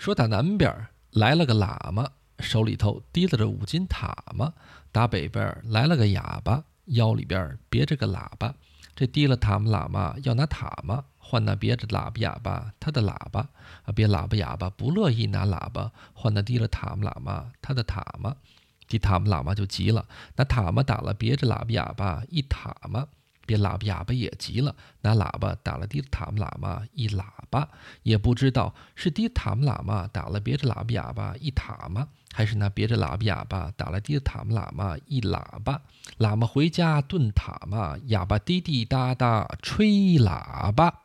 说打南边来了个喇嘛，手里头提着着五斤塔嘛；打北边来了个哑巴，腰里边别着个喇叭。这提了塔嘛喇嘛要拿塔嘛，换那别着喇叭哑巴他的喇叭啊，别喇叭哑巴不乐意拿喇叭，换那提了塔嘛喇嘛他的塔嘛。提塔嘛喇嘛就急了，拿塔嘛打了别着喇叭哑巴一塔嘛。别喇叭哑巴也急了，拿喇叭打了低塔姆喇嘛一喇叭，也不知道是低塔姆喇嘛打了别着喇叭哑巴一塔嘛，还是拿别着喇叭哑巴打了低塔姆喇嘛一喇叭。喇嘛回家炖塔嘛，哑巴滴滴答答吹喇叭。